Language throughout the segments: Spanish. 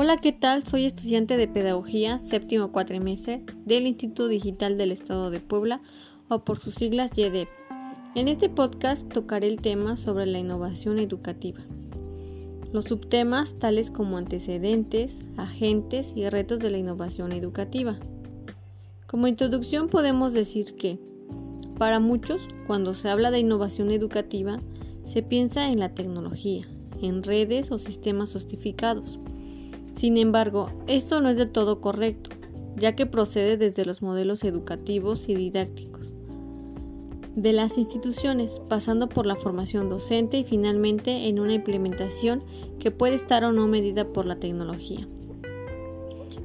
Hola, ¿qué tal? Soy estudiante de Pedagogía, séptimo cuatrimestre del Instituto Digital del Estado de Puebla, o por sus siglas YEDEP. En este podcast tocaré el tema sobre la innovación educativa. Los subtemas tales como antecedentes, agentes y retos de la innovación educativa. Como introducción podemos decir que, para muchos, cuando se habla de innovación educativa, se piensa en la tecnología, en redes o sistemas sofisticados sin embargo, esto no es del todo correcto, ya que procede desde los modelos educativos y didácticos de las instituciones, pasando por la formación docente y finalmente en una implementación que puede estar o no medida por la tecnología.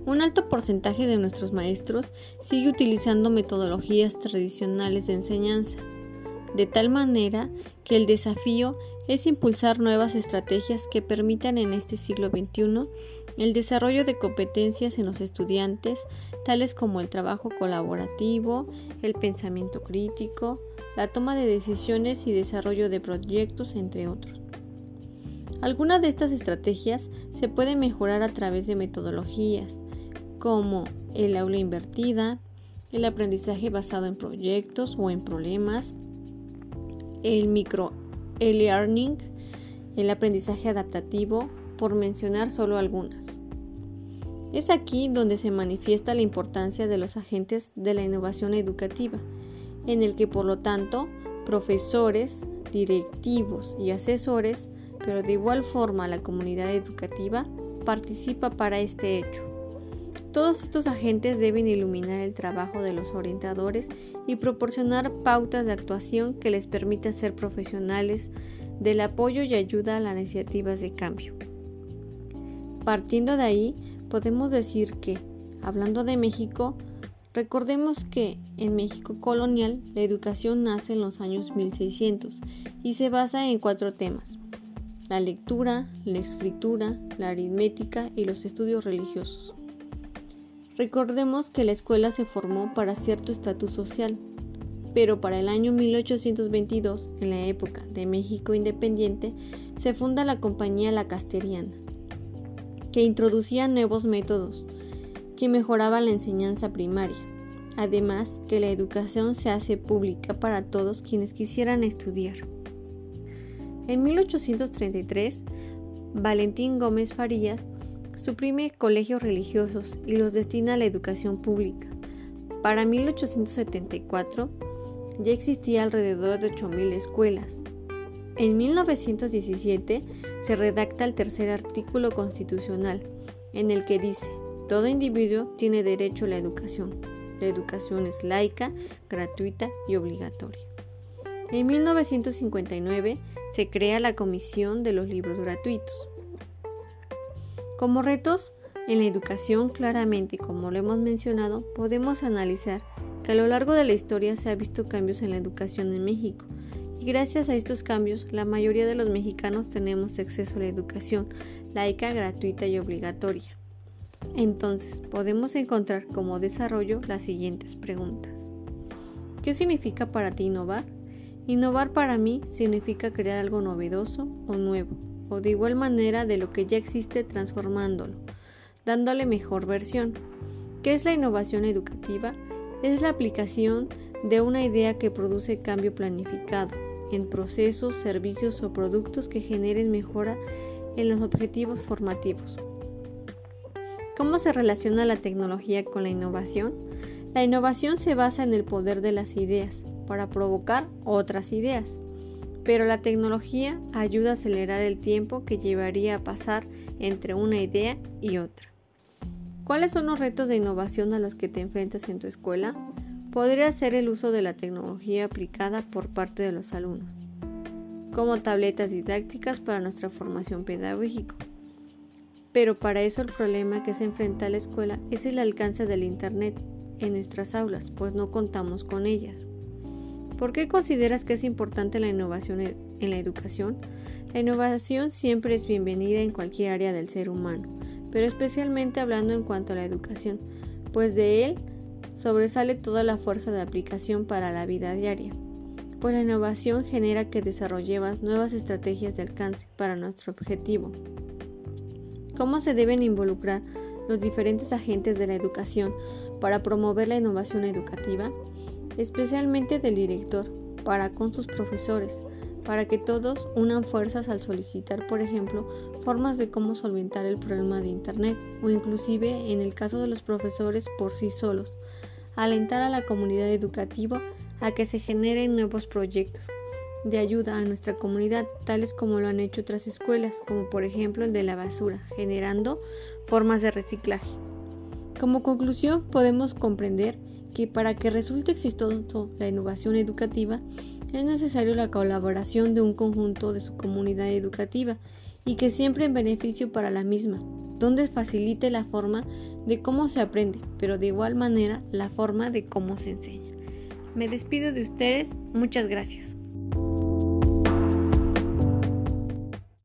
Un alto porcentaje de nuestros maestros sigue utilizando metodologías tradicionales de enseñanza, de tal manera que el desafío es impulsar nuevas estrategias que permitan en este siglo XXI el desarrollo de competencias en los estudiantes, tales como el trabajo colaborativo, el pensamiento crítico, la toma de decisiones y desarrollo de proyectos, entre otros. Algunas de estas estrategias se pueden mejorar a través de metodologías como el aula invertida, el aprendizaje basado en proyectos o en problemas, el micro e-learning, el aprendizaje adaptativo, por mencionar solo algunas. Es aquí donde se manifiesta la importancia de los agentes de la innovación educativa, en el que por lo tanto profesores, directivos y asesores, pero de igual forma la comunidad educativa, participa para este hecho. Todos estos agentes deben iluminar el trabajo de los orientadores y proporcionar pautas de actuación que les permita ser profesionales del apoyo y ayuda a las iniciativas de cambio. Partiendo de ahí, podemos decir que, hablando de México, recordemos que en México colonial la educación nace en los años 1600 y se basa en cuatro temas. La lectura, la escritura, la aritmética y los estudios religiosos. Recordemos que la escuela se formó para cierto estatus social, pero para el año 1822, en la época de México independiente, se funda la compañía La Casteriana, que introducía nuevos métodos que mejoraban la enseñanza primaria. Además, que la educación se hace pública para todos quienes quisieran estudiar. En 1833, Valentín Gómez Farías suprime colegios religiosos y los destina a la educación pública. Para 1874 ya existía alrededor de 8.000 escuelas, en 1917 se redacta el tercer artículo constitucional, en el que dice, todo individuo tiene derecho a la educación. La educación es laica, gratuita y obligatoria. En 1959 se crea la Comisión de los Libros Gratuitos. Como retos en la educación, claramente, como lo hemos mencionado, podemos analizar que a lo largo de la historia se ha visto cambios en la educación en México, y gracias a estos cambios, la mayoría de los mexicanos tenemos acceso a la educación laica, gratuita y obligatoria. Entonces, podemos encontrar como desarrollo las siguientes preguntas. ¿Qué significa para ti innovar? Innovar para mí significa crear algo novedoso o nuevo, o de igual manera de lo que ya existe transformándolo, dándole mejor versión. ¿Qué es la innovación educativa? Es la aplicación de una idea que produce cambio planificado, en procesos, servicios o productos que generen mejora en los objetivos formativos. ¿Cómo se relaciona la tecnología con la innovación? La innovación se basa en el poder de las ideas para provocar otras ideas, pero la tecnología ayuda a acelerar el tiempo que llevaría a pasar entre una idea y otra. ¿Cuáles son los retos de innovación a los que te enfrentas en tu escuela? Podría ser el uso de la tecnología aplicada por parte de los alumnos, como tabletas didácticas para nuestra formación pedagógica. Pero para eso el problema que se enfrenta a la escuela es el alcance del Internet en nuestras aulas, pues no contamos con ellas. ¿Por qué consideras que es importante la innovación en la educación? La innovación siempre es bienvenida en cualquier área del ser humano, pero especialmente hablando en cuanto a la educación, pues de él sobresale toda la fuerza de aplicación para la vida diaria, pues la innovación genera que desarrollemos nuevas estrategias de alcance para nuestro objetivo. cómo se deben involucrar los diferentes agentes de la educación para promover la innovación educativa, especialmente del director, para con sus profesores, para que todos unan fuerzas al solicitar, por ejemplo, formas de cómo solventar el problema de Internet o inclusive, en el caso de los profesores por sí solos, alentar a la comunidad educativa a que se generen nuevos proyectos de ayuda a nuestra comunidad, tales como lo han hecho otras escuelas, como por ejemplo el de la basura, generando formas de reciclaje. Como conclusión, podemos comprender que para que resulte exitoso la innovación educativa, es necesario la colaboración de un conjunto de su comunidad educativa y que siempre en beneficio para la misma, donde facilite la forma de cómo se aprende, pero de igual manera la forma de cómo se enseña. Me despido de ustedes, muchas gracias.